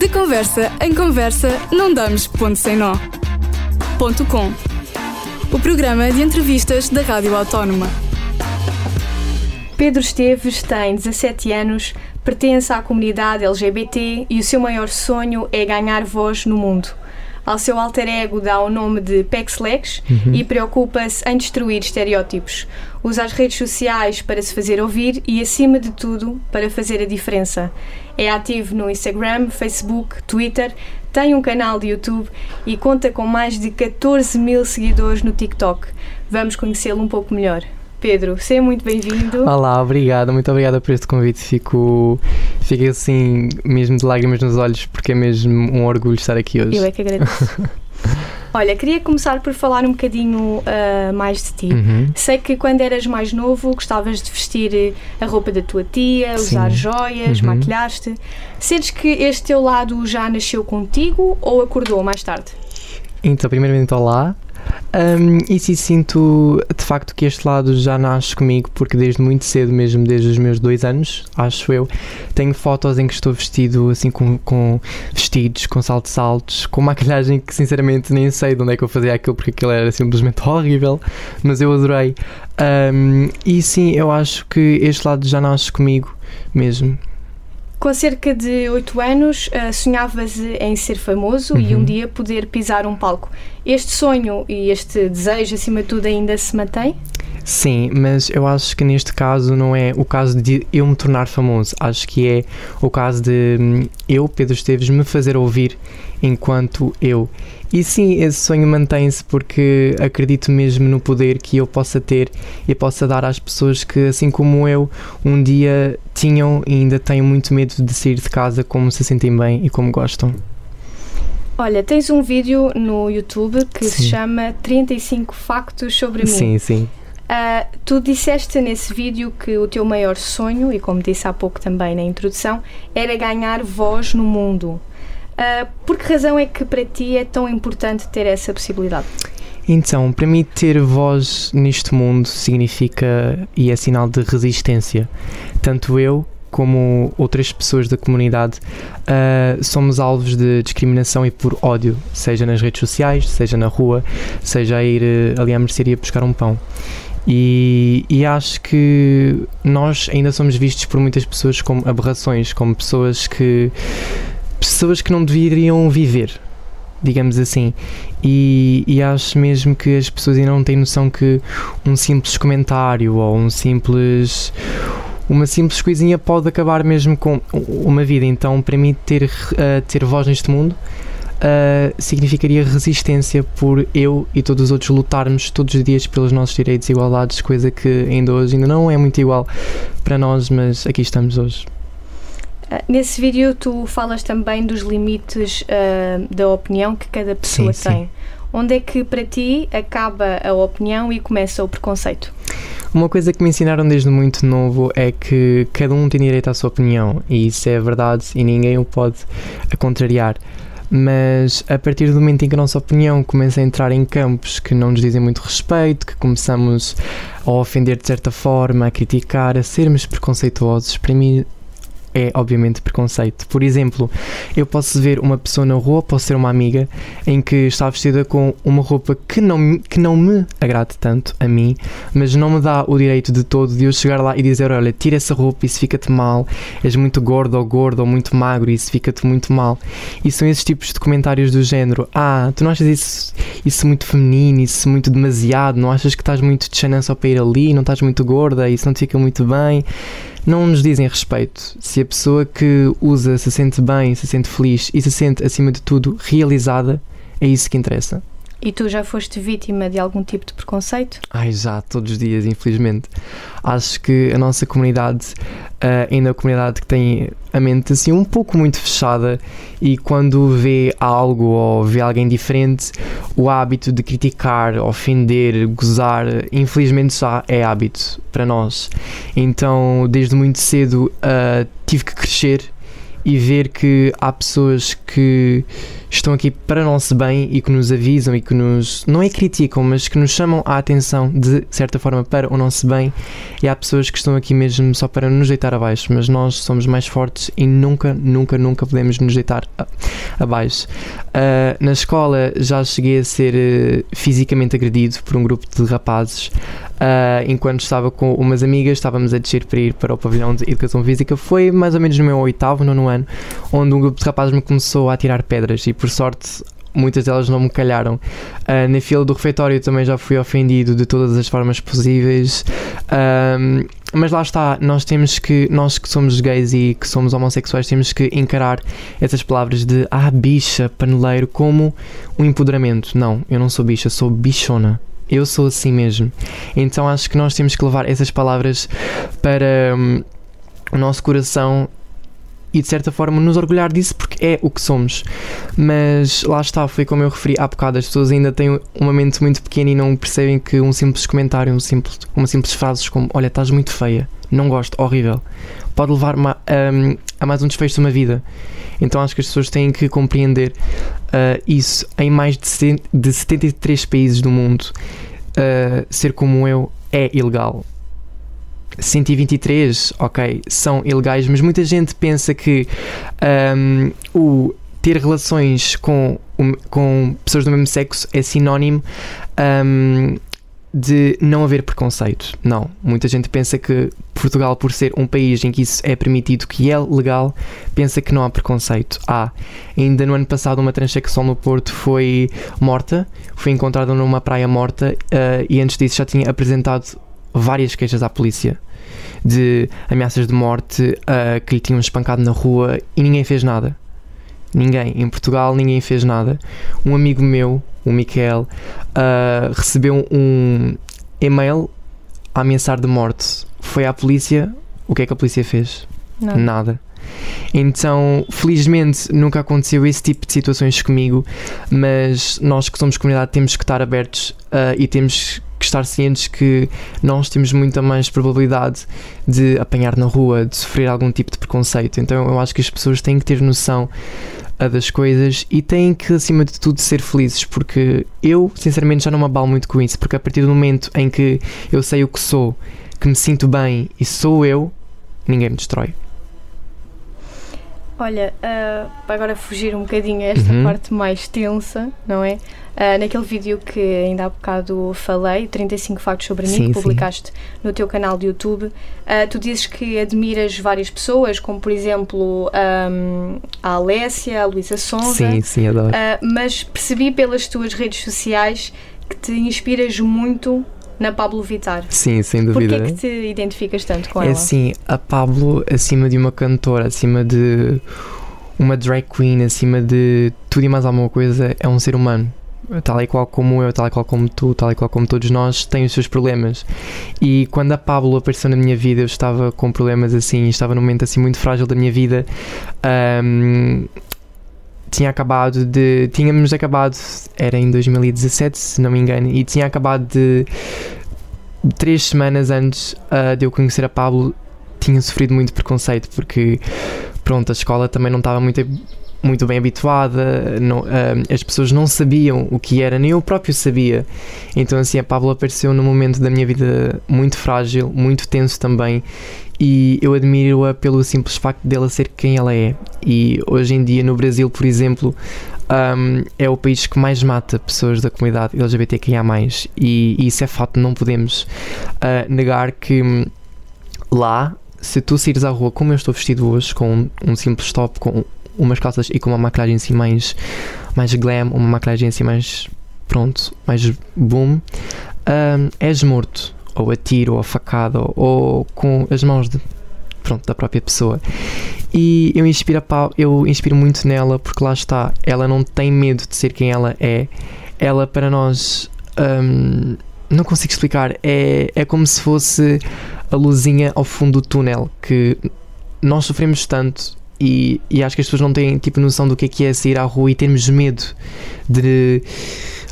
De conversa em conversa, não damos ponto sem nó. Ponto com. O programa de entrevistas da Rádio Autónoma. Pedro Esteves tem 17 anos, pertence à comunidade LGBT e o seu maior sonho é ganhar voz no mundo. Ao seu alter ego dá o nome de Pexlex uhum. e preocupa-se em destruir estereótipos. Usa as redes sociais para se fazer ouvir e, acima de tudo, para fazer a diferença. É ativo no Instagram, Facebook, Twitter, tem um canal de YouTube e conta com mais de 14 mil seguidores no TikTok. Vamos conhecê-lo um pouco melhor. Pedro, seja muito bem-vindo. Olá, obrigado, muito obrigada por este convite. Fico, fico assim, mesmo de lágrimas nos olhos, porque é mesmo um orgulho estar aqui hoje. Eu é que agradeço. Olha, queria começar por falar um bocadinho uh, mais de ti. Uhum. Sei que quando eras mais novo gostavas de vestir a roupa da tua tia, Sim. usar joias, uhum. maquilhar-te. Sentes que este teu lado já nasceu contigo ou acordou mais tarde? Então, primeiramente, olá. Um, e sim, sinto de facto que este lado já nasce comigo, porque desde muito cedo, mesmo desde os meus dois anos, acho eu, tenho fotos em que estou vestido assim com, com vestidos, com saltos altos, com maquilhagem que sinceramente nem sei de onde é que eu fazia aquilo, porque aquilo era simplesmente horrível, mas eu adorei. Um, e sim, eu acho que este lado já nasce comigo mesmo. Com cerca de 8 anos, uh, sonhavas em ser famoso uhum. e um uhum. dia poder pisar um palco. Este sonho e este desejo, acima de tudo, ainda se mantém? Sim, mas eu acho que neste caso não é o caso de eu me tornar famoso. Acho que é o caso de hum, eu, Pedro Esteves, me fazer ouvir enquanto eu. E sim, esse sonho mantém-se porque acredito mesmo no poder que eu possa ter e possa dar às pessoas que, assim como eu, um dia tinham e ainda têm muito medo de sair de casa como se sentem bem e como gostam. Olha, tens um vídeo no YouTube que sim. se chama 35 Factos sobre mim. Sim, sim. Uh, tu disseste nesse vídeo que o teu maior sonho, e como disse há pouco também na introdução, era ganhar voz no mundo. Uh, por que razão é que para ti é tão importante ter essa possibilidade? Então, para mim, ter voz neste mundo significa e é sinal de resistência. Tanto eu como outras pessoas da comunidade uh, somos alvos de discriminação e por ódio, seja nas redes sociais, seja na rua, seja a ir uh, ali à mercearia buscar um pão. E, e, acho que nós ainda somos vistos por muitas pessoas como aberrações, como pessoas que pessoas que não deveriam viver, digamos assim. E, e, acho mesmo que as pessoas ainda não têm noção que um simples comentário ou um simples. Uma simples coisinha pode acabar mesmo com uma vida. Então, para mim, ter, uh, ter voz neste mundo uh, significaria resistência por eu e todos os outros lutarmos todos os dias pelos nossos direitos e igualdades, coisa que ainda hoje ainda não é muito igual para nós, mas aqui estamos hoje. Ah, nesse vídeo tu falas também dos limites uh, da opinião que cada pessoa sim, tem. Sim. Onde é que para ti acaba a opinião e começa o preconceito? Uma coisa que me ensinaram desde muito novo é que cada um tem direito à sua opinião e isso é verdade e ninguém o pode contrariar. Mas a partir do momento em que a nossa opinião começa a entrar em campos que não nos dizem muito respeito, que começamos a ofender de certa forma, a criticar, a sermos preconceituosos, para mim é obviamente preconceito. Por exemplo, eu posso ver uma pessoa na rua, posso ser uma amiga, em que está vestida com uma roupa que não, que não me agrade tanto a mim, mas não me dá o direito de todo de eu chegar lá e dizer: Olha, tira essa roupa, isso fica-te mal, és muito gordo ou gordo ou muito magro, isso fica-te muito mal. E são esses tipos de comentários do género: Ah, tu não achas isso, isso muito feminino, isso muito demasiado, não achas que estás muito de chanã só para ir ali, não estás muito gorda, isso não te fica muito bem não nos dizem respeito. Se a pessoa que usa se sente bem, se sente feliz e se sente, acima de tudo, realizada, é isso que interessa. E tu já foste vítima de algum tipo de preconceito? Ai, já, todos os dias, infelizmente. Acho que a nossa comunidade uh, ainda é uma comunidade que tem a mente assim um pouco muito fechada e quando vê algo ou vê alguém diferente, o hábito de criticar, ofender, gozar, infelizmente já é hábito para nós. Então, desde muito cedo uh, tive que crescer e ver que há pessoas que estão aqui para nosso bem e que nos avisam e que nos, não é criticam, mas que nos chamam a atenção de certa forma para o nosso bem. E há pessoas que estão aqui mesmo só para nos deitar abaixo, mas nós somos mais fortes e nunca, nunca, nunca podemos nos deitar abaixo. Uh, na escola já cheguei a ser uh, fisicamente agredido por um grupo de rapazes. Uh, enquanto estava com umas amigas, estávamos a descer para ir para o pavilhão de educação física. Foi mais ou menos no meu oitavo, nono ano, onde um grupo de rapazes me começou a tirar pedras e, por sorte, muitas delas não me calharam. Uh, na fila do refeitório também já fui ofendido de todas as formas possíveis. Mas lá está, nós temos que, nós que somos gays e que somos homossexuais, temos que encarar essas palavras de ah, bicha, paneleiro, como um empoderamento. Não, eu não sou bicha, sou bichona. Eu sou assim mesmo. Então acho que nós temos que levar essas palavras para um, o nosso coração e de certa forma nos orgulhar disso porque é o que somos. Mas lá está, foi como eu referi há bocado, as pessoas ainda têm uma mente muito pequena e não percebem que um simples comentário, um simples, uma simples frase como olha, estás muito feia, não gosto, horrível, pode levar a, a, a mais um desfecho de uma vida. Então acho que as pessoas têm que compreender uh, isso em mais de, de 73 países do mundo. Uh, ser como eu é ilegal. 123, ok, são ilegais, mas muita gente pensa que um, o ter relações com, com pessoas do mesmo sexo é sinónimo um, de não haver preconceito. Não. Muita gente pensa que Portugal, por ser um país em que isso é permitido, que é legal, pensa que não há preconceito. Há. Ainda no ano passado, uma transexual no Porto foi morta, foi encontrada numa praia morta uh, e antes disso já tinha apresentado várias queixas à polícia de ameaças de morte, uh, que lhe tinham espancado na rua e ninguém fez nada. Ninguém. Em Portugal ninguém fez nada. Um amigo meu, o Miquel, uh, recebeu um e-mail a ameaçar de morte. Foi à polícia. O que é que a polícia fez? Nada. nada. Então, felizmente, nunca aconteceu esse tipo de situações comigo, mas nós que somos comunidade temos que estar abertos uh, e temos que estar cientes que nós temos muita mais probabilidade de apanhar na rua, de sofrer algum tipo de preconceito. Então, eu acho que as pessoas têm que ter noção uh, das coisas e têm que, acima de tudo, ser felizes, porque eu, sinceramente, já não me abalo muito com isso, porque a partir do momento em que eu sei o que sou, que me sinto bem e sou eu, ninguém me destrói. Olha, uh, agora fugir um bocadinho a esta uhum. parte mais tensa, não é? Uh, naquele vídeo que ainda há bocado falei, 35 factos sobre mim, sim, que publicaste sim. no teu canal de YouTube, uh, tu dizes que admiras várias pessoas, como por exemplo um, a Alessia, a Luísa Sonza. Sim, sim, adoro. mas percebi pelas tuas redes sociais que te inspiras muito na Pablo Vittar. Sim, sem dúvida. Porquê é que te identificas tanto com é ela? É assim, a Pablo, acima de uma cantora, acima de uma drag queen, acima de tudo e mais alguma coisa, é um ser humano. Tal e qual como eu, tal e qual como tu, tal e qual como todos nós, tem os seus problemas. E quando a Pablo apareceu na minha vida, eu estava com problemas assim, estava num momento assim muito frágil da minha vida. Um, tinha acabado de. Tínhamos acabado, era em 2017, se não me engano, e tinha acabado de. Três semanas antes uh, de eu conhecer a Pablo, tinha sofrido muito preconceito, porque, pronto, a escola também não estava muito, muito bem habituada, não, uh, as pessoas não sabiam o que era, nem eu próprio sabia. Então, assim, a Pablo apareceu num momento da minha vida muito frágil, muito tenso também, e eu admiro-a pelo simples facto dela ser quem ela é. E hoje em dia, no Brasil, por exemplo, um, é o país que mais mata pessoas da comunidade LGBTQIA. E, e isso é fato, não podemos uh, negar que lá, se tu saíres à rua como eu estou vestido hoje, com um, simples top, com umas calças e com uma maquilhagem assim mais, mais glam, uma maquilhagem assim mais pronto, mais boom, um, és morto ou a tiro, ou a facada, ou, com as mãos de, pronto, da própria pessoa. E eu inspiro, eu inspiro muito nela porque lá está, ela não tem medo de ser quem ela é. Ela, para nós, hum, não consigo explicar, é, é como se fosse a luzinha ao fundo do túnel que nós sofremos tanto e, e acho que as pessoas não têm tipo noção do que é que é sair à rua e termos medo de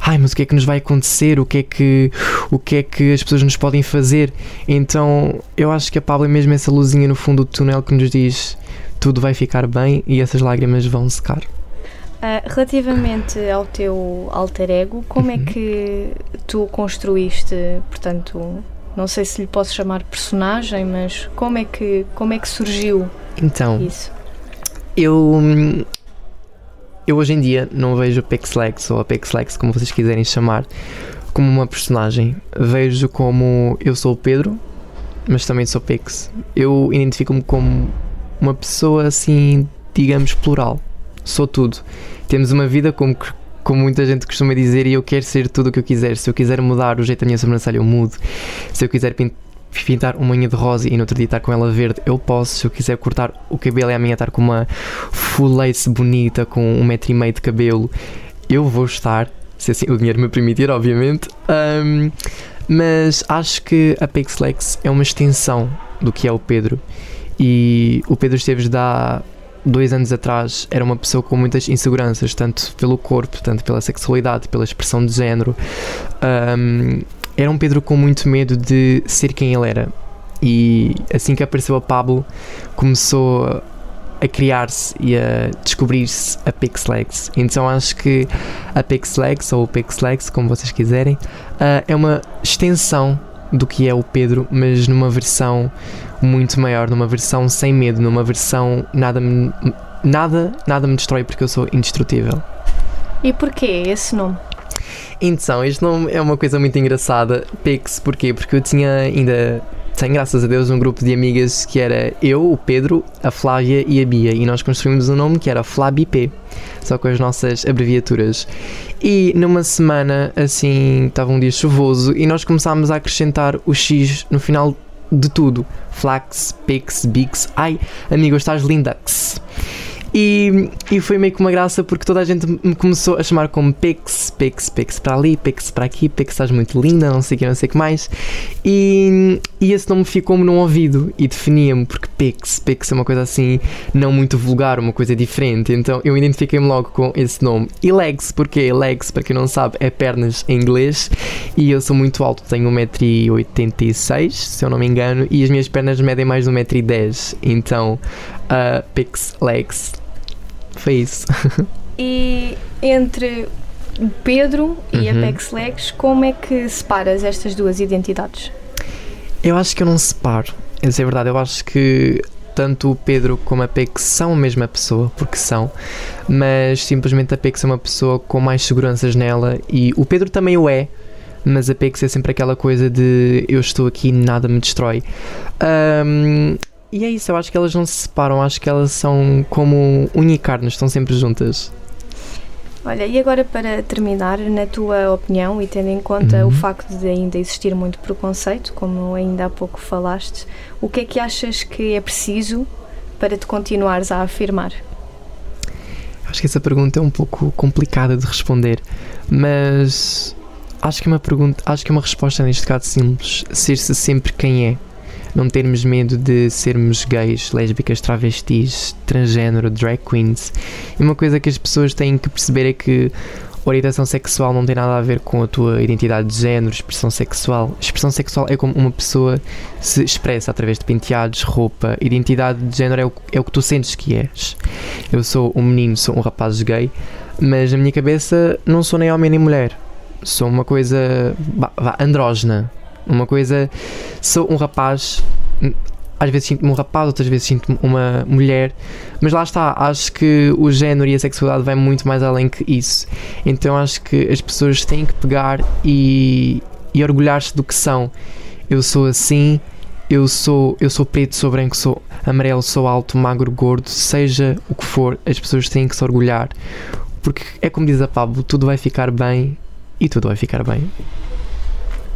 ai, mas o que é que nos vai acontecer? O que é que, o que, é que as pessoas nos podem fazer? Então eu acho que a Pablo é mesmo essa luzinha no fundo do túnel que nos diz: tudo vai ficar bem e essas lágrimas vão secar. Uh, relativamente ao teu alter ego, como é uhum. é que tu construíste, portanto, não sei se lhe posso chamar personagem, mas como é que, como é que surgiu então, isso? Eu, eu hoje em dia não vejo Pixlex ou a Pixlex, como vocês quiserem chamar, como uma personagem. Vejo como eu sou o Pedro, mas também sou Pix. Eu identifico-me como uma pessoa assim, digamos, plural. Sou tudo. Temos uma vida como, como muita gente costuma dizer e eu quero ser tudo o que eu quiser. Se eu quiser mudar o jeito da minha sobrancelha, eu mudo. Se eu quiser uma unha de rosa e no outro dia estar com ela verde, eu posso. Se eu quiser cortar o cabelo e amanhã estar com uma full lace bonita, com um metro e meio de cabelo, eu vou estar. Se assim o dinheiro me permitir, obviamente. Um, mas acho que a Pixlex é uma extensão do que é o Pedro. E o Pedro Esteves dá dois anos atrás era uma pessoa com muitas inseguranças, tanto pelo corpo, tanto pela sexualidade, pela expressão de género. Um, era um Pedro com muito medo de ser quem ele era. E assim que apareceu a Pablo, começou a criar-se e a descobrir-se a Pixlegs. Então acho que a Pixlegs, ou o como vocês quiserem, uh, é uma extensão do que é o Pedro, mas numa versão muito maior, numa versão sem medo, numa versão nada nada, nada me destrói porque eu sou indestrutível. E porquê esse nome? Então, este nome é uma coisa muito engraçada. Pix, porquê? Porque eu tinha ainda tenho, graças a Deus, um grupo de amigas que era eu, o Pedro, a Flávia e a Bia. E nós construímos um nome que era FlabiP, só com as nossas abreviaturas. E numa semana, assim, estava um dia chuvoso e nós começámos a acrescentar o X no final de tudo. Flax, Pix, Bix. Ai, amigo, estás lindax. E, e foi meio que uma graça porque toda a gente me começou a chamar como Pix, Pix, Pix para ali, Pix para aqui, Pix estás muito linda, não sei o que, não sei o que mais. E, e esse nome ficou-me num ouvido e definia-me porque Pix, Pix é uma coisa assim não muito vulgar, uma coisa diferente. Então eu identifiquei-me logo com esse nome. E Legs, porque Legs, para quem não sabe, é pernas em inglês e eu sou muito alto, tenho 1,86m, se eu não me engano, e as minhas pernas medem mais de 1,10m. Então, uh, Pix Legs foi isso. E entre o Pedro e uhum. a Legs, como é que separas estas duas identidades? Eu acho que eu não separo. Essa é verdade. Eu acho que tanto o Pedro como a Pex são a mesma pessoa, porque são, mas simplesmente a Pex é uma pessoa com mais seguranças nela e o Pedro também o é, mas a Pex é sempre aquela coisa de eu estou aqui e nada me destrói. Um, e é isso, eu acho que elas não se separam, acho que elas são como unha carne, estão sempre juntas. Olha, e agora para terminar, na tua opinião e tendo em conta uhum. o facto de ainda existir muito preconceito, como ainda há pouco falaste, o que é que achas que é preciso para te continuares a afirmar? Acho que essa pergunta é um pouco complicada de responder, mas acho que é uma pergunta, acho que é uma resposta neste caso simples, ser-se sempre quem é não termos medo de sermos gays, lésbicas, travestis, transgênero, drag queens. E uma coisa que as pessoas têm que perceber é que orientação sexual não tem nada a ver com a tua identidade de género, expressão sexual. Expressão sexual é como uma pessoa se expressa através de penteados, roupa. Identidade de género é o, é o que tu sentes que és. Eu sou um menino, sou um rapaz gay, mas na minha cabeça não sou nem homem nem mulher. Sou uma coisa andrógena. Uma coisa, sou um rapaz, às vezes sinto-me um rapaz, outras vezes sinto-me uma mulher, mas lá está, acho que o género e a sexualidade vai muito mais além que isso. Então acho que as pessoas têm que pegar e, e orgulhar-se do que são. Eu sou assim, eu sou, eu sou preto, sou branco, sou amarelo, sou alto, magro, gordo, seja o que for, as pessoas têm que se orgulhar. Porque é como diz a Pablo, tudo vai ficar bem e tudo vai ficar bem.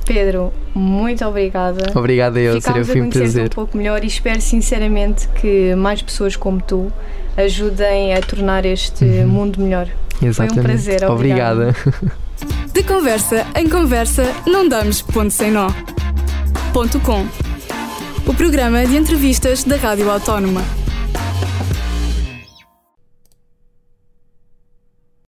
Pedro, muito obrigada. Obrigada eu, seria foi um prazer. um pouco melhor e espero sinceramente que mais pessoas como tu ajudem a tornar este uhum. mundo melhor. Exatamente. Foi um prazer, obrigada. obrigada. De conversa em conversa, não damos ponto sem nó. Ponto com. O programa de entrevistas da Rádio Autónoma.